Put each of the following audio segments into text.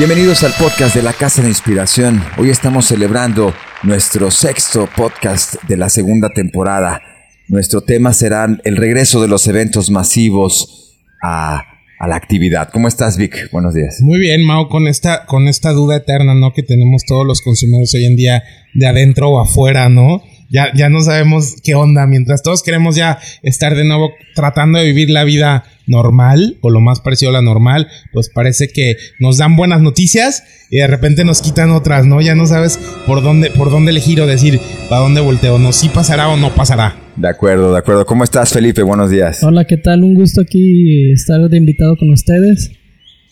Bienvenidos al podcast de la Casa de Inspiración. Hoy estamos celebrando nuestro sexto podcast de la segunda temporada. Nuestro tema será el regreso de los eventos masivos a, a la actividad. ¿Cómo estás, Vic? Buenos días. Muy bien, Mao, con esta, con esta duda eterna, ¿no? Que tenemos todos los consumidores hoy en día de adentro o afuera, ¿no? Ya, ya no sabemos qué onda. Mientras todos queremos ya estar de nuevo tratando de vivir la vida normal o lo más parecido a la normal, pues parece que nos dan buenas noticias y de repente nos quitan otras, ¿no? Ya no sabes por dónde, por dónde elegir o decir para dónde volteo, ¿no? Si pasará o no pasará. De acuerdo, de acuerdo. ¿Cómo estás, Felipe? Buenos días. Hola, ¿qué tal? Un gusto aquí estar de invitado con ustedes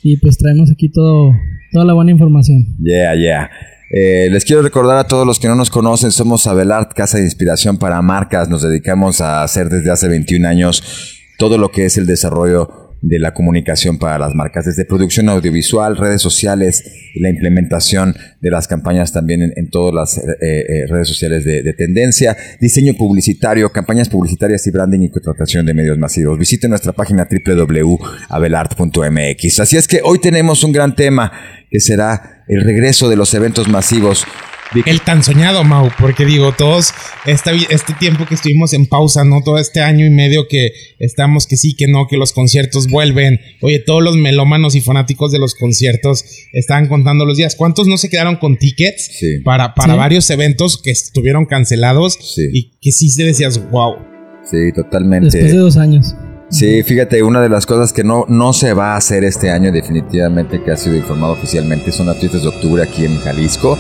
y pues traemos aquí todo, toda la buena información. Yeah, yeah. Eh, les quiero recordar a todos los que no nos conocen, somos Abelard, Casa de Inspiración para Marcas. Nos dedicamos a hacer desde hace 21 años todo lo que es el desarrollo de la comunicación para las marcas, desde producción audiovisual, redes sociales y la implementación de las campañas también en, todas las eh, eh, redes sociales de, de, tendencia, diseño publicitario, campañas publicitarias y branding y contratación de medios masivos. Visite nuestra página www.abelart.mx. Así es que hoy tenemos un gran tema que será el regreso de los eventos masivos el tan soñado, Mau, porque digo, todos, este, este tiempo que estuvimos en pausa, ¿no? Todo este año y medio que estamos que sí, que no, que los conciertos vuelven. Oye, todos los melómanos y fanáticos de los conciertos estaban contando los días. ¿Cuántos no se quedaron con tickets para, para varios eventos que estuvieron cancelados y que sí se decías, wow? Sí, totalmente. Después de dos años. Sí, fíjate, una de las cosas que no, no se va a hacer este año definitivamente, que ha sido informado oficialmente, son las fiestas de octubre aquí en Jalisco.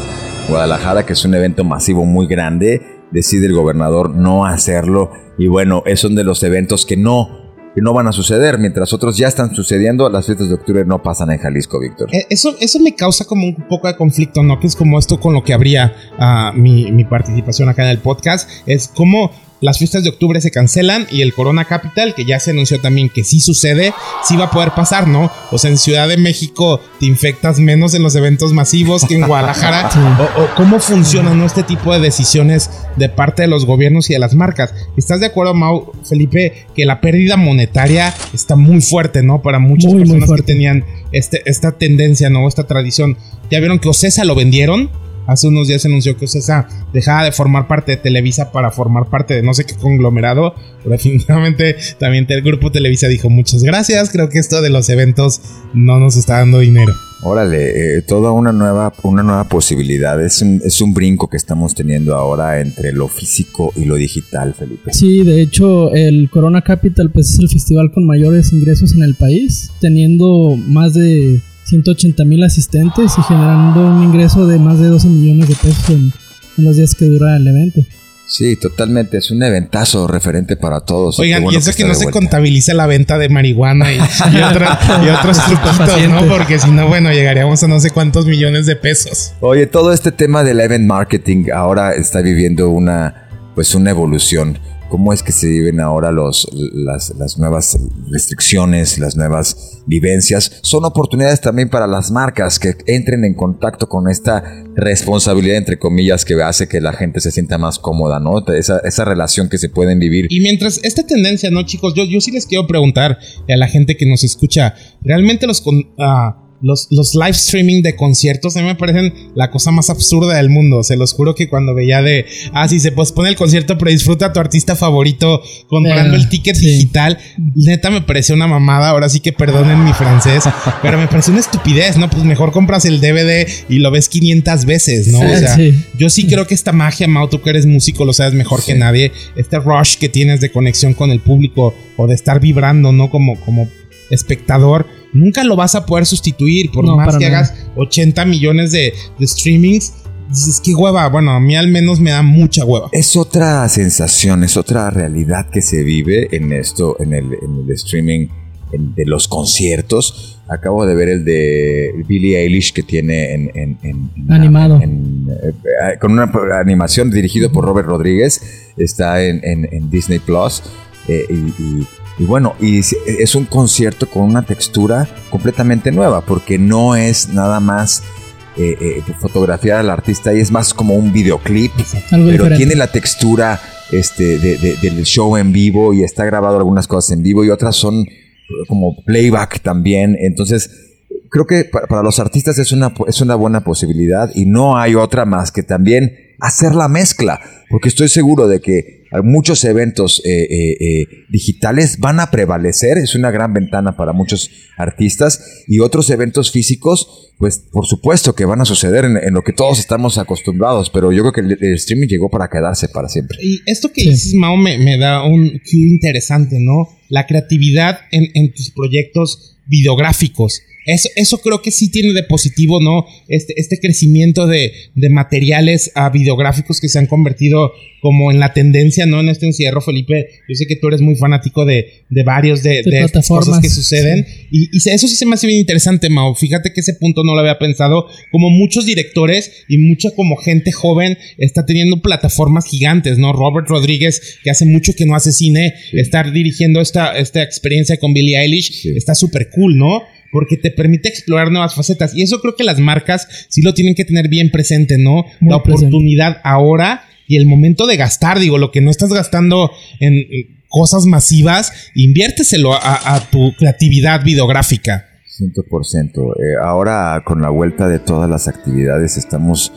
Guadalajara, que es un evento masivo muy grande, decide el gobernador no hacerlo y bueno, es uno de los eventos que no que no van a suceder, mientras otros ya están sucediendo, las fiestas de octubre no pasan en Jalisco, Víctor. Eh, eso, eso me causa como un poco de conflicto, ¿no? Que es como esto con lo que habría uh, mi, mi, participación acá en el podcast, es como las fiestas de octubre se cancelan y el Corona Capital, que ya se anunció también que sí sucede, sí va a poder pasar, ¿no? O sea, en Ciudad de México te infectas menos en los eventos masivos que en Guadalajara. o, cómo funcionan este tipo de decisiones de parte de los gobiernos y de las marcas. ¿Estás de acuerdo, Mau, Felipe, que la pérdida monetaria está muy fuerte, ¿no? Para muchas personas que tenían este, esta tendencia, ¿no? Esta tradición. Ya vieron que Ocesa lo vendieron Hace unos días se anunció que Ocesa dejaba de formar parte de Televisa para formar parte de no sé qué conglomerado. Pero definitivamente también el grupo Televisa dijo muchas gracias. Creo que esto de los eventos no nos está dando dinero. Órale, eh, toda una nueva, una nueva posibilidad. Es un, es un brinco que estamos teniendo ahora entre lo físico y lo digital, Felipe. Sí, de hecho, el Corona Capital pues, es el festival con mayores ingresos en el país, teniendo más de 180 mil asistentes y generando un ingreso de más de 12 millones de pesos en, los días que dura el evento. Sí, totalmente. Es un eventazo referente para todos. Oigan, y eso que, no se contabiliza la venta de marihuana y, y, otros truquitos, ¿no? Porque si no, bueno, llegaríamos a no sé cuántos millones de pesos. Oye, todo este tema del event marketing ahora está viviendo una, pues, una evolución cómo es que se viven ahora los, las, las, nuevas restricciones, las nuevas vivencias. Son oportunidades también para las marcas que entren en contacto con esta responsabilidad, entre comillas, que hace que la gente se sienta más cómoda, ¿no? Esa, esa relación que se pueden vivir. Y mientras esta tendencia, ¿no, chicos? Yo, yo sí les quiero preguntar a la gente que nos escucha, ¿realmente los... Uh, los, los, live streaming de conciertos a mí me parecen la cosa más absurda del mundo. Se los juro que cuando veía de, ah, sí, se pospone el concierto, pero disfruta a tu artista favorito comprando el ticket digital. Neta me pareció una mamada. Ahora sí que perdonen mi francés, pero me pareció una estupidez, ¿no? Pues mejor compras el DVD y lo ves 500 veces, ¿no? o sea, yo sí creo que esta magia, Mau, tú que eres músico, lo sabes mejor que nadie. Este rush que tienes de conexión con el público o de estar vibrando, ¿no? Como, como espectador nunca lo vas a poder sustituir por más que hagas 80 millones de, streamings. Dices, qué hueva. Bueno, a mí al menos me da mucha hueva. Es otra sensación, es otra realidad que se vive en esto, en el, streaming de los conciertos. Acabo de ver el de Billie Eilish que tiene en... Animado. Eh, con una animación dirigido por Robert Rodríguez. Está en, Disney Plus. Eh, y y bueno, y es un concierto con una textura completamente nueva, porque no es nada más eh, eh, fotografiar al artista y es más como un videoclip, pero tiene la textura este, del show en vivo y está grabado algunas cosas en vivo y otras son como playback también. Entonces, creo que para, los artistas es una, es una buena posibilidad y no hay otra más que también hacer la mezcla, porque estoy seguro de que muchos eventos eh, eh, eh, digitales van a prevalecer, es una gran ventana para muchos artistas y otros eventos físicos, pues por supuesto que van a suceder en, lo que todos estamos acostumbrados, pero yo creo que el, streaming llegó para quedarse para siempre. Y esto que dices, Mao, me, me, da un cue interesante, ¿no? La creatividad en, en tus proyectos videográficos. Eso, eso creo que sí tiene de positivo, ¿no? Este, este crecimiento de, de materiales a videográficos que se han convertido como en la tendencia, ¿no? En este encierro, Felipe. Yo sé que tú eres muy fanático de, de varios de, de, estas cosas que suceden. Y, y, eso sí se me hace bien interesante, Mao. Fíjate que ese punto no lo había pensado. Como muchos directores y mucha como gente joven está teniendo plataformas gigantes, ¿no? Robert Rodríguez, que hace mucho que no hace cine, estar dirigiendo esta, esta experiencia con Billie Eilish, está súper cool, ¿no? Porque te permite explorar nuevas facetas. Y eso creo que las marcas sí lo tienen que tener bien presente, ¿no? la oportunidad ahora y el momento de gastar, digo, lo que no estás gastando en, cosas masivas, inviérteselo a, tu creatividad videográfica. 100%. Eh, ahora con la vuelta de todas las actividades estamos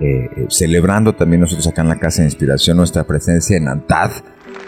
eh, celebrando también nosotros acá en la Casa de Inspiración nuestra presencia en ANTAD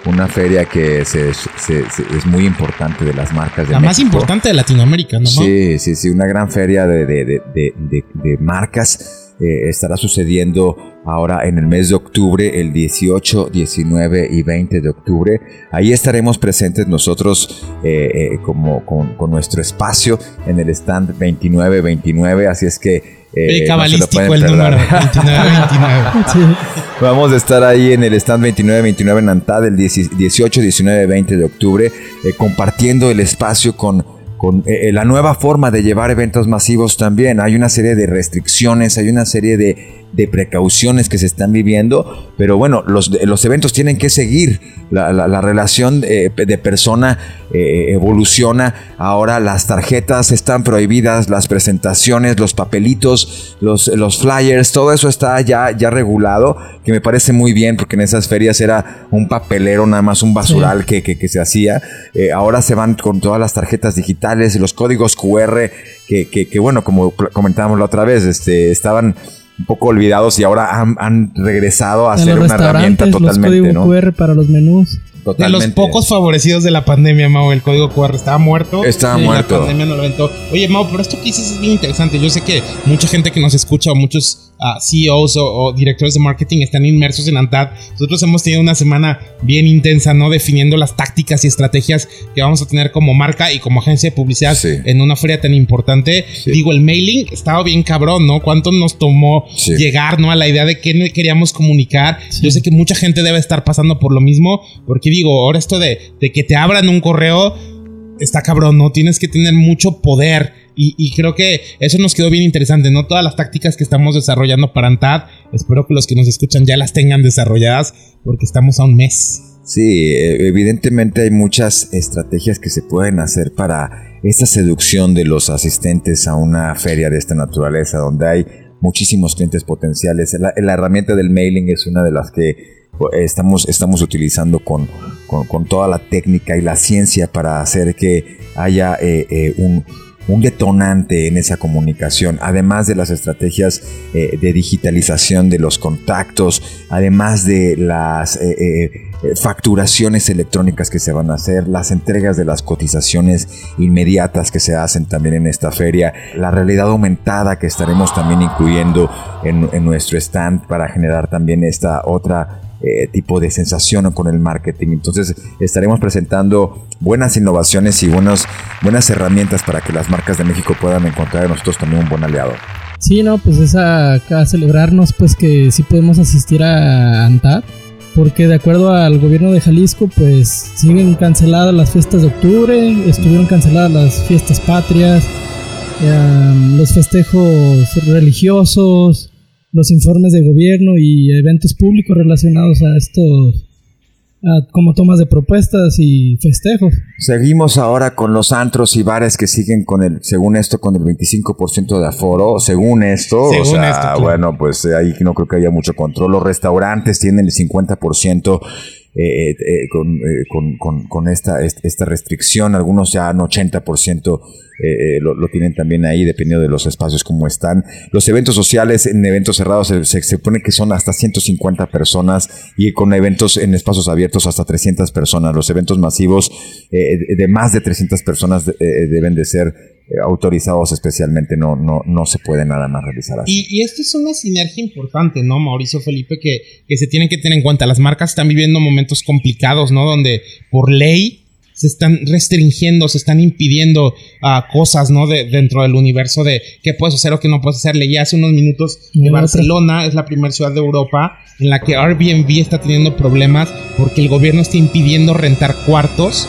una feria que se, es muy importante de las marcas de La más importante de Latinoamérica, ¿no? Sí, sí, sí, una gran feria de, de, marcas eh, estará sucediendo ahora en el mes de octubre, el 18, 19 y 20 de octubre. Ahí estaremos presentes nosotros eh, eh, como con, con, nuestro espacio en el stand 2929, así es que eh, cabalístico el número 2929. Vamos a estar ahí en el stand 2929 en Antad el 18, 19, 20 de octubre, compartiendo el espacio con, con eh, la nueva forma de llevar eventos masivos también. Hay una serie de restricciones, hay una serie de de precauciones que se están viviendo, pero bueno, los, los eventos tienen que seguir, la, relación de, persona eh, evoluciona, ahora las tarjetas están prohibidas, las presentaciones, los papelitos, los, los flyers, todo eso está ya, ya regulado, que me parece muy bien, porque en esas ferias era un papelero, nada más un basural que, que, se hacía, eh, ahora se van con todas las tarjetas digitales, los códigos QR, que, que bueno, como comentábamos la otra vez, este, estaban un poco olvidados y ahora han, regresado a ser una herramienta totalmente, los QR para los menús. De los pocos favorecidos de la pandemia, Mau, el código QR estaba muerto. Estaba muerto. La pandemia no lo aventó. Oye, Mau, pero esto que dices es bien interesante. Yo sé que mucha gente que nos escucha o muchos CEOs o, directores de marketing están inmersos en ANTAD. Nosotros hemos tenido una semana bien intensa, ¿no? Definiendo las tácticas y estrategias que vamos a tener como marca y como agencia de publicidad en una feria tan importante. Digo, el mailing estaba bien cabrón, ¿no? ¿Cuánto nos tomó llegar, ¿no? A la idea de qué queríamos comunicar. Yo sé que mucha gente debe estar pasando por lo mismo, porque digo, ahora esto de, de que te abran un correo está cabrón, ¿no? Tienes que tener mucho poder y, creo que eso nos quedó bien interesante, ¿no? Todas las tácticas que estamos desarrollando para ANTAD, espero que los que nos escuchan ya las tengan desarrolladas porque estamos a un mes. Sí, e, evidentemente hay muchas estrategias que se pueden hacer para esa seducción de los asistentes a una feria de esta naturaleza, donde hay muchísimos clientes potenciales. La, herramienta del mailing es una de las que estamos, estamos utilizando con, con, toda la técnica y la ciencia para hacer que haya eh, eh, un un detonante en esa comunicación, además de las estrategias eh, de digitalización de los contactos, además de las eh, eh, facturaciones electrónicas que se van a hacer, las entregas de las cotizaciones inmediatas que se hacen también en esta feria, la realidad aumentada que estaremos también incluyendo en, en nuestro stand para generar también esta otra eh, tipo de sensación con el marketing. Entonces estaremos presentando buenas innovaciones y buenas, buenas herramientas para que las marcas de México puedan encontrar en nosotros también un buen aliado. Sí, no, pues es a, celebrarnos pues que sí podemos asistir a ANTAD porque de acuerdo al gobierno de Jalisco, pues siguen canceladas las fiestas de octubre, estuvieron canceladas las fiestas patrias, los festejos religiosos, los informes de gobierno y eventos públicos relacionados a estos como tomas de propuestas y festejos. Seguimos ahora con los antros y bares que siguen con el, según esto, con el 25% de aforo, según esto, o sea, bueno, pues ahí no creo que haya mucho control. Los restaurantes tienen el 50%. Eh, eh, con, con, con, esta, esta restricción. Algunos ya en 80% lo, lo, tienen también ahí, dependiendo de los espacios como están. Los eventos sociales en eventos cerrados se, se, supone que son hasta 150 personas y con eventos en espacios abiertos hasta 300 personas. Los eventos masivos de más de 300 personas deben de ser eh, autorizados especialmente no, no, no se puede nada más realizar así. Y, esto es una sinergia importante, ¿no, Mauricio Felipe? Que, que se tienen que tener en cuenta. Las marcas están viviendo momentos complicados, ¿no? Donde por ley se están restringiendo, se están impidiendo uh, cosas, ¿no? De, dentro del universo de qué puedes hacer o qué no puedes hacer. Leí hace unos minutos que Barcelona es la primera ciudad de Europa en la que Airbnb está teniendo problemas porque el gobierno está impidiendo rentar cuartos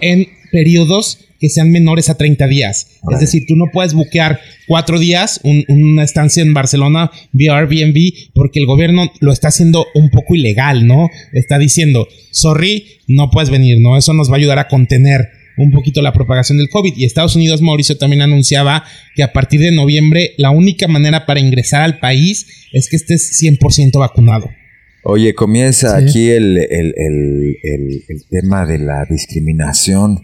en periodos que sean menores a 30 días. Es decir, tú no puedes buquear cuatro días una estancia en Barcelona vía Airbnb porque el gobierno lo está haciendo un poco ilegal, ¿no? Está diciendo, sorry, no puedes venir, ¿no? Eso nos va a ayudar a contener un poquito la propagación del COVID. Y Estados Unidos, Mauricio, también anunciaba que a partir de noviembre la única manera para ingresar al país es que estés 100% vacunado. Oye, comienza aquí el, el tema de la discriminación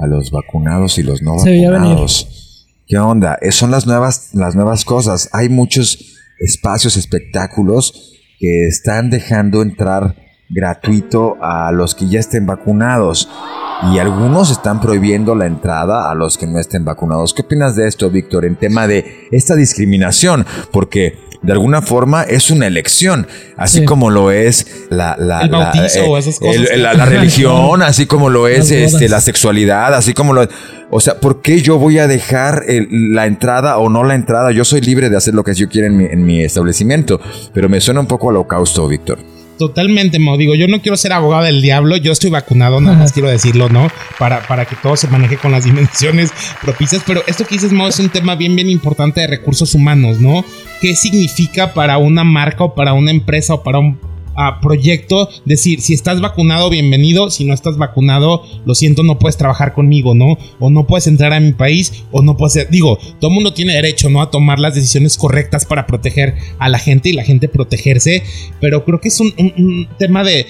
a los vacunados y los no vacunados. ¿Qué onda? Son las nuevas, las nuevas cosas. Hay muchos espacios, espectáculos que están dejando entrar gratuito a los que ya estén vacunados y algunos están prohibiendo la entrada a los que no estén vacunados. ¿Qué opinas de esto, Víctor, en tema de esta discriminación? Porque de alguna forma es una elección, así como lo es la, la, la, religión, así como lo es este, la sexualidad, así como lo O sea, ¿por qué yo voy a dejar la entrada o no la entrada? Yo soy libre de hacer lo que yo quiera en mi, en mi establecimiento, pero me suena un poco al holocausto, Víctor. Totalmente, Mo. Digo, yo no quiero ser abogado del diablo, yo estoy vacunado, nada más quiero decirlo, ¿no? Para, para que todo se maneje con las dimensiones propicias. Pero esto que dices, Mo, es un tema bien, bien importante de recursos humanos, ¿no? ¿Qué significa para una marca o para una empresa o para un proyecto, decir, si estás vacunado, bienvenido, si no estás vacunado, lo siento, no puedes trabajar conmigo, ¿no? O no puedes entrar a mi país, o no puedes, digo, todo el mundo tiene derecho, ¿no? A tomar las decisiones correctas para proteger a la gente y la gente protegerse, pero creo que es un, tema de,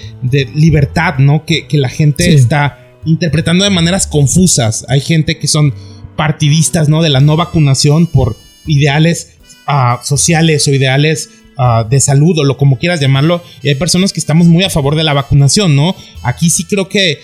libertad, ¿no? Que, la gente está interpretando de maneras confusas. Hay gente que son partidistas, ¿no? De la no vacunación por ideales ah, sociales o ideales Ah, de salud o lo como quieras llamarlo. Y hay personas que estamos muy a favor de la vacunación, ¿no? Aquí sí creo que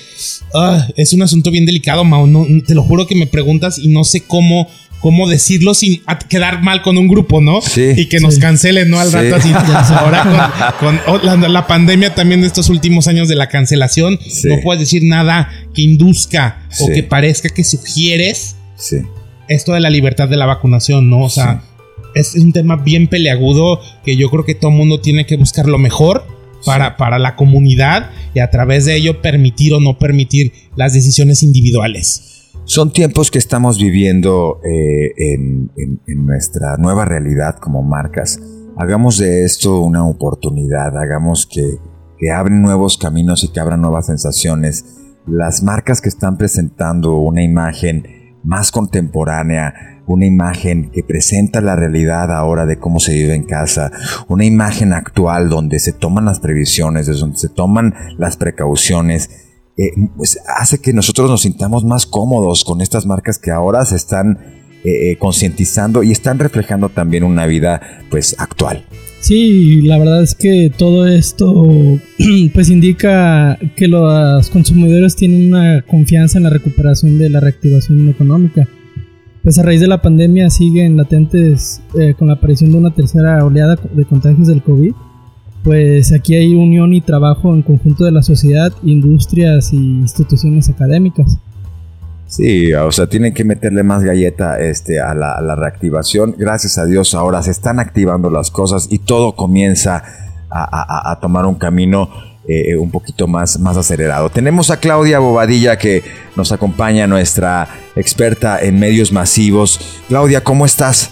ah, es un asunto bien delicado, Mao. No, te lo juro que me preguntas y no sé cómo cómo decirlo sin quedar mal con un grupo, ¿no? Sí, y que nos cancelen, ¿no? Al rato así. Ahora con, oh, la, pandemia también de estos últimos años de la cancelación, no puedes decir nada que induzca o que parezca que sugieres esto de la libertad de la vacunación, ¿no? O sea, es un tema bien peleagudo que yo creo que todo el mundo tiene que buscar lo mejor para, para la comunidad y a través de ello permitir o no permitir las decisiones individuales. Son tiempos que estamos viviendo eh, en, nuestra nueva realidad como marcas. Hagamos de esto una oportunidad, hagamos que, que abren nuevos caminos y que abran nuevas sensaciones. Las marcas que están presentando una imagen más contemporánea, una imagen que presenta la realidad ahora de cómo se vive en casa, una imagen actual donde se toman las previsiones, donde se toman las precauciones, eh, pues hace que nosotros nos sintamos más cómodos con estas marcas que ahora se están eh, eh, concientizando y están reflejando también una vida pues actual. Sí, la verdad es que todo esto pues indica que los consumidores tienen una confianza en la recuperación de la reactivación económica pues a raíz de la pandemia siguen latentes eh, con la aparición de una tercera oleada de contagios del COVID. Pues aquí hay unión y trabajo en conjunto de la sociedad, industrias y instituciones académicas. Sí, o sea, tienen que meterle más galleta este, a, la, a la reactivación. Gracias a Dios ahora se están activando las cosas y todo comienza a, tomar un camino eh, un poquito más, más acelerado. Tenemos a Claudia Bobadilla que nos acompaña, nuestra experta en medios masivos. Claudia, ¿cómo estás?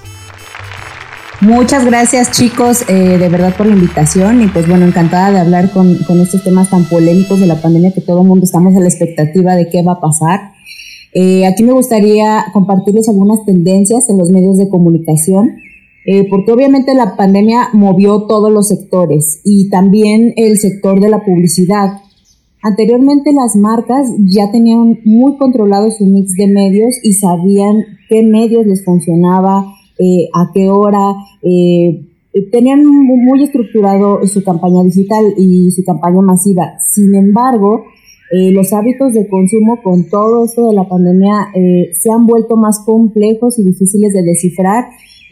Muchas gracias chicos, eh, de verdad por la invitación y pues bueno, encantada de hablar con, con, estos temas tan polémicos de la pandemia que todo el mundo estamos a la expectativa de qué va a pasar. Eh, aquí me gustaría compartirles algunas tendencias en los medios de comunicación eh, porque obviamente la pandemia movió todos los sectores y también el sector de la publicidad. Anteriormente las marcas ya tenían muy controlado su mix de medios y sabían qué medios les funcionaba, eh, a qué hora, tenían muy estructurado su campaña digital y su campaña masiva. Sin embargo, eh, los hábitos de consumo con todo esto de la pandemia se han vuelto más complejos y difíciles de descifrar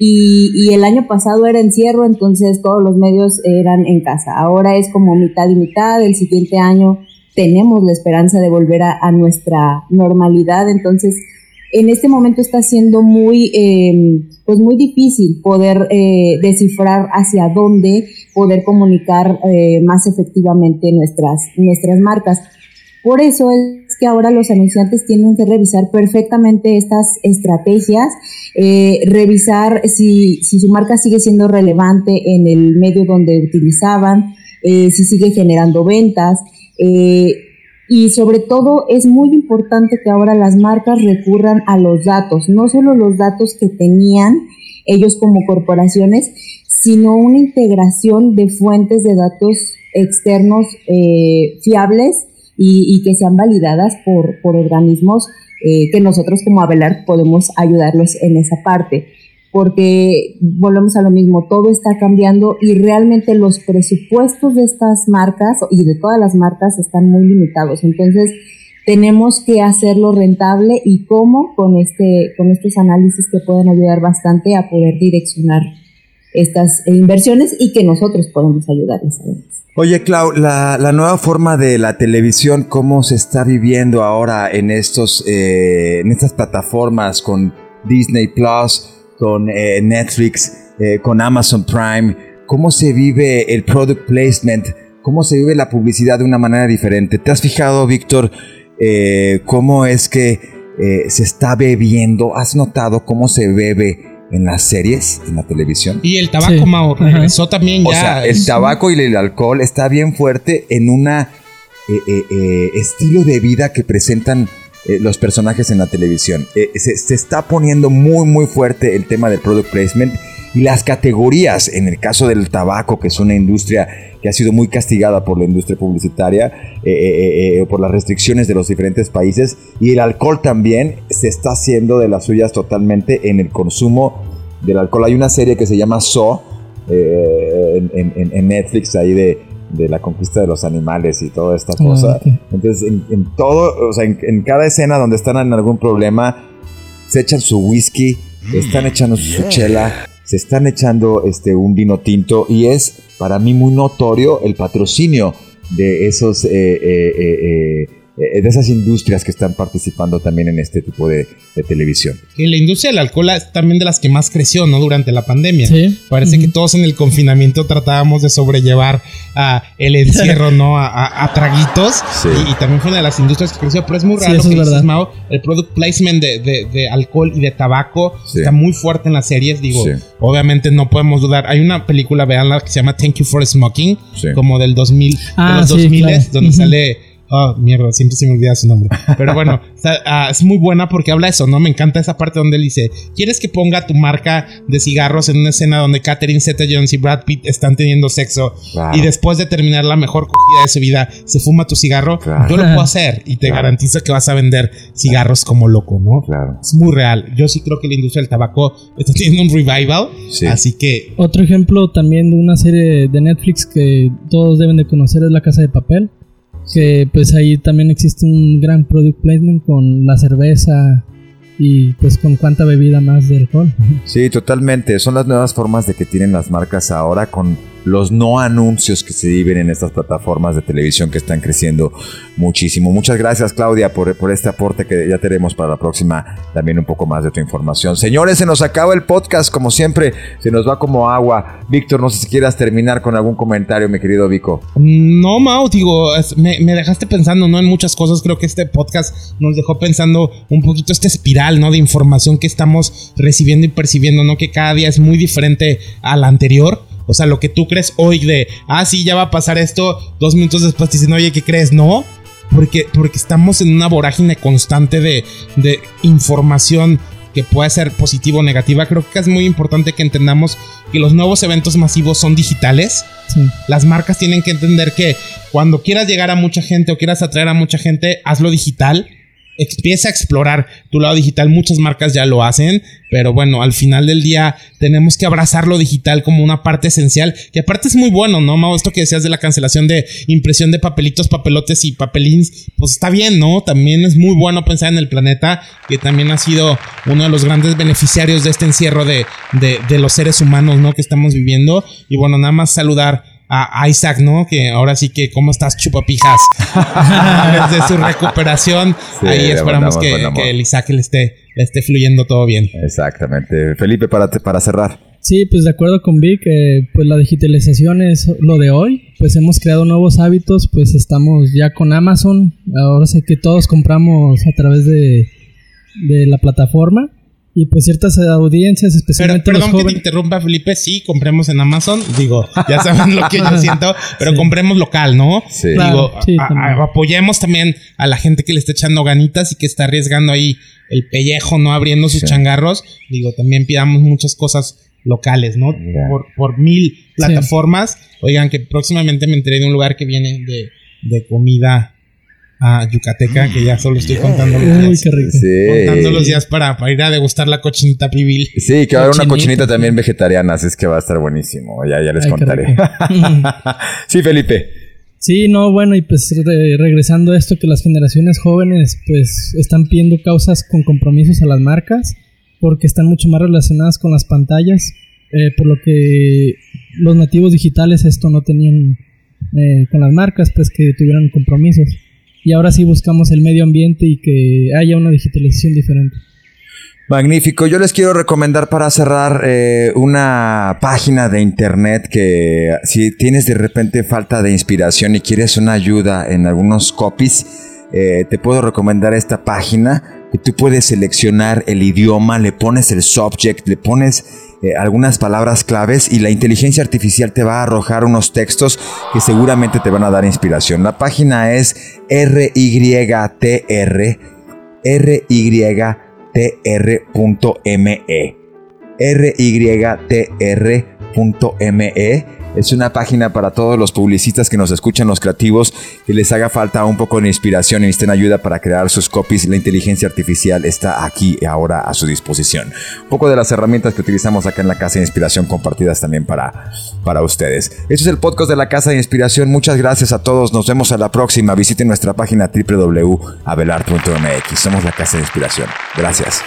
y, el año pasado era encierro, entonces todos los medios eran en casa. Ahora es como mitad y mitad, el siguiente año tenemos la esperanza de volver a, nuestra normalidad, entonces en este momento está siendo muy, em, pues muy difícil poder eh, descifrar hacia dónde poder comunicar eh, más efectivamente nuestras, nuestras marcas. Por eso es que ahora los anunciantes tienen que revisar perfectamente estas estrategias, eh, revisar si, si, su marca sigue siendo relevante en el medio donde utilizaban, eh, si sigue generando ventas. Eh, y sobre todo es muy importante que ahora las marcas recurran a los datos, no solo los datos que tenían ellos como corporaciones, sino una integración de fuentes de datos externos fiables y, que sean validadas por, organismos eh, que nosotros como Abelard podemos ayudarlos en esa parte. Porque volvemos a lo mismo, todo está cambiando y realmente los presupuestos de estas marcas y de todas las marcas están muy limitados. Entonces, tenemos que hacerlo rentable y cómo con este con estos análisis que pueden ayudar bastante a poder direccionar estas inversiones y que nosotros podemos ayudarles a ellos. Oye, Clau, la, nueva forma de la televisión, ¿cómo se está viviendo ahora en, estos, eh, en estas plataformas con Disney Plus, con eh, Netflix, eh, con Amazon Prime? ¿Cómo se vive el product placement? ¿Cómo se vive la publicidad de una manera diferente? ¿Te has fijado, Víctor, cómo es que se está bebiendo? ¿Has notado cómo se bebe? En las series, en la televisión. Y el tabaco, Mao, regresó también ya. O sea, el tabaco y el alcohol está bien fuerte en una eh, eh, eh, estilo de vida que presentan los personajes en la televisión. Se, se, está poniendo muy, muy fuerte el tema del product placement y las categorías, en el caso del tabaco, que es una industria que ha sido muy castigada por la industria publicitaria, por las restricciones de los diferentes países, y el alcohol también se está haciendo de las suyas totalmente en el consumo del alcohol. Hay una serie que se llama So en, Netflix ahí de, la conquista de los animales y toda esta ah, cosa. Entonces, en, todo, o sea, en, cada escena donde están en algún problema, se echan su whisky, están echando su chela, se están echando este, un vino tinto y es para mí muy notorio el patrocinio de esos... Eh, eh, eh, de esas industrias que están participando también en este tipo de, televisión. Y la industria del alcohol es también de las que más creció, ¿no? Durante la pandemia. Sí. Parece que todos en el confinamiento tratábamos de sobrellevar a el encierro, ¿no? A, traguitos. Sí. Y, también fue una de las industrias que creció. Pero es muy raro que dices, Mao, el product placement de, alcohol y de tabaco está muy fuerte en las series. Digo, obviamente no podemos dudar. Hay una película, veanla, que se llama Thank You for Smoking, como del 2000, de ah, los 2000, donde sale Oh, mierda, siempre se me olvida su nombre. Pero bueno, ah, es muy buena porque habla eso, ¿no? Me encanta esa parte donde él dice: ¿Quieres que ponga tu marca de cigarros en una escena donde Catherine Zeta Jones y Brad Pitt están teniendo sexo y después de terminar la mejor cogida de su vida se fuma tu cigarro? Yo lo puedo hacer y te garantizo que vas a vender cigarros como loco, ¿no? Claro. Es muy real. Yo sí creo que la industria del tabaco está teniendo un revival. Así que. Otro ejemplo también de una serie de Netflix que todos deben de conocer es La Casa de Papel que pues ahí también existe un gran product placement con la cerveza y pues con cuánta bebida más de alcohol. Sí, totalmente. Son las nuevas formas de que tienen las marcas ahora con los no anuncios que se viven en estas plataformas de televisión que están creciendo muchísimo. Muchas gracias Claudia por, este aporte que ya tenemos para la próxima también un poco más de tu información. Señores, se nos acaba el podcast como siempre, se nos va como agua. Víctor, no sé si quieras terminar con algún comentario, mi querido Vico. No, Mau, digo, me, me dejaste pensando, ¿no? En muchas cosas, creo que este podcast nos dejó pensando un poquito esta espiral, ¿no? De información que estamos recibiendo y percibiendo, ¿no? Que cada día es muy diferente a la anterior. O sea, lo que tú crees hoy de, ah, sí, ya va a pasar esto, dos minutos después te dicen, oye, ¿qué crees? No, porque, porque estamos en una vorágine constante de, de información que puede ser positiva o negativa. Creo que es muy importante que entendamos que los nuevos eventos masivos son digitales. Las marcas tienen que entender que cuando quieras llegar a mucha gente o quieras atraer a mucha gente, hazlo digital empieza a explorar tu lado digital. Muchas marcas ya lo hacen, pero bueno, al final del día tenemos que abrazar lo digital como una parte esencial. Y aparte es muy bueno, ¿no, Mau? Esto que decías de la cancelación de impresión de papelitos, papelotes y papelins, pues está bien, ¿no? También es muy bueno pensar en el planeta, que también ha sido uno de los grandes beneficiarios de este encierro de, de, de los seres humanos, ¿no? Que estamos viviendo. Y bueno, nada más saludar a Isaac, ¿no? Que ahora sí que, ¿cómo estás, chupapijas? Desde su recuperación. Ahí esperamos que, el Isaac le esté, le esté fluyendo todo bien. Exactamente. Felipe, para, para cerrar. Sí, pues de acuerdo con Vic, eh, pues la digitalización es lo de hoy. Pues hemos creado nuevos hábitos, pues estamos ya con Amazon. Ahora sé que todos compramos a través de, de la plataforma. Y pues ciertas audiencias, especialmente pero, perdón que te interrumpa, Felipe. Sí, compremos en Amazon. Digo, ya saben lo que yo siento, pero compremos local, ¿no? Sí. Digo, apoyemos también a la gente que le está echando ganitas y que está arriesgando ahí el pellejo, ¿no? Abriendo sus changarros. Digo, también pidamos muchas cosas locales, ¿no? Por, por mil plataformas. Oigan, que próximamente me enteré de un lugar que viene de, de comida a Yucateca, que ya solo estoy contando los días. Contando los días para, ir a degustar la cochinita pibil. Sí, que va a haber una cochinita también vegetariana, así es que va a estar buenísimo. Ya, ya les contaré. sí, Felipe. Sí, no, bueno, y pues regresando a esto, que las generaciones jóvenes pues están pidiendo causas con compromisos a las marcas, porque están mucho más relacionadas con las pantallas, eh, por lo que los nativos digitales esto no tenían eh, con las marcas, pues que tuvieran compromisos y ahora sí buscamos el medio ambiente y que haya una digitalización diferente. Magnífico. Yo les quiero recomendar para cerrar eh, una página de internet que si tienes de repente falta de inspiración y quieres una ayuda en algunos copies, eh, te puedo recomendar esta página tú puedes seleccionar el idioma, le pones el subject, le pones eh, algunas palabras claves y la inteligencia artificial te va a arrojar unos textos que seguramente te van a dar inspiración. La página es rytr, rytr.me, rytr.me es una página para todos los publicistas que nos escuchan, los creativos, que les haga falta un poco de inspiración y necesiten ayuda para crear sus copies. La inteligencia artificial está aquí y ahora a su disposición. Un poco de las herramientas que utilizamos acá en la Casa de Inspiración compartidas también para, para ustedes. Este es el podcast de la Casa de Inspiración. Muchas gracias a todos. Nos vemos a la próxima. Visiten nuestra página www.abelart.mx. Somos la Casa de Inspiración. Gracias.